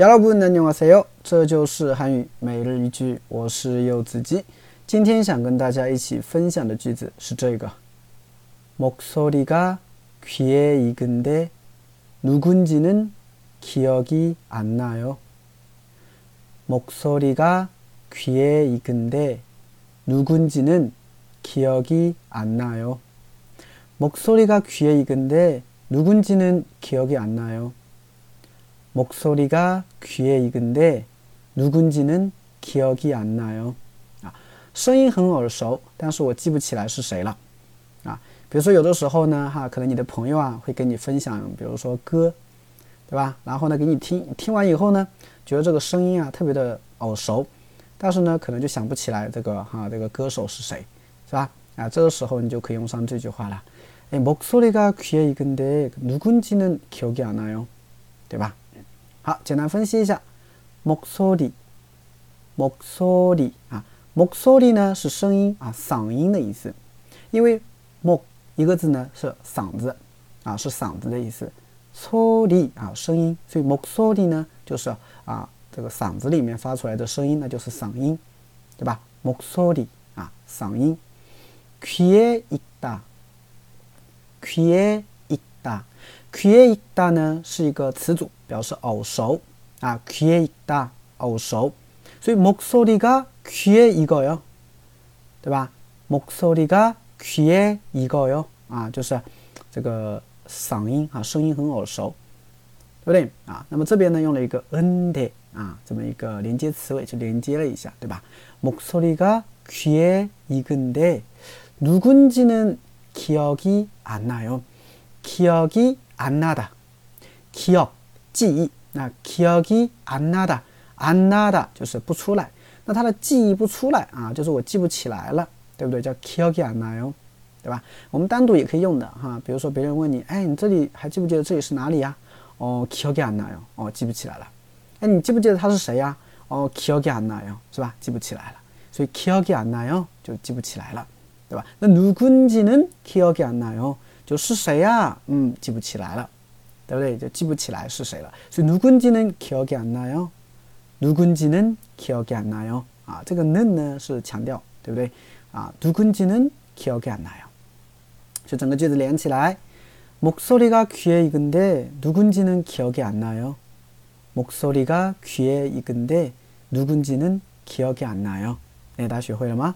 여러분 안녕하세요. 这就是韩语每日一句我是柚子鸡今天想跟大家一起分享的句子是这个 목소리가 귀에 익은데 누군지는 기억이 안 나요. 목소리가 귀에 익은데 누군지는 기억이 안 나요. 목소리가 귀에 익은데 누군지는 기억이 안 나요. 목소리가 귀에 익은데 누군지는 기억이 안 나요. 啊，声音很耳熟，但是我记不起来是谁了。啊，比如说有的时候呢，哈，可能你的朋友啊会给你分享，比如说歌，对吧？然后呢给你听听完以后呢，觉得这个声音啊特别的耳熟，但是呢可能就想不起来这个哈这个歌手是谁，是吧？啊，这个时候你就可以用上这句话了。哎，목소리가귀에익은데누군지는기억이안나요，对吧？ 好，简单分析一下，목소리，목소리 啊，목소리 呢是声音啊，嗓音的意思，因为목一个字呢是嗓子啊，是嗓子的意思。소리啊，声音，所以목소리呢就是啊这个嗓子里面发出来的声音，那就是嗓音，对吧？목소리啊，嗓音。귀에있 다， 귀에있 다， 귀에있다呢是一个词组，表示耳熟啊。귀에있 다， 耳熟。所以목소리가귀에익어 요， 对吧？목소리가귀에익어 요， 啊，就是这个嗓音啊，声音很耳熟，对不对啊？那么这边呢用了一个은 데， 啊，这么一个连接词尾，就连接了一下，对吧？목소리가귀에익은 데， 누군지는기억이안나 요， 기억이안나 다， 기억记忆，那기억이안나 다。 安娜的就是不出来，那他的记忆不出来啊，就是我记不起来了，对不对？叫 kiyogi anayo，对吧？我们单独也可以用的哈，比如说别人问你，哎，你这里还记不记得这里是哪里呀？哦，kiyogi anayo，哦，记不起来了。哎，你记不记得他是谁呀？哦，kiyogi anayo，是吧？记不起来了，所以 kiyogi anayo 就记不起来了，对吧？那누군지는 kiyogi anayo， 就是谁呀？嗯，记不起来了，对不对？就记不起来是谁了，所以누군지는 kiyogi anayo。 누군지는기억이안나요啊，这个는呢是强调，对不对啊？누군지는기억이안나 요， 就整个句子连起来。목소리가귀에익은데누군지는기억이안나 요。 목소리가귀에익은데누군지는기억이안나 요。 哎，大家学会了吗？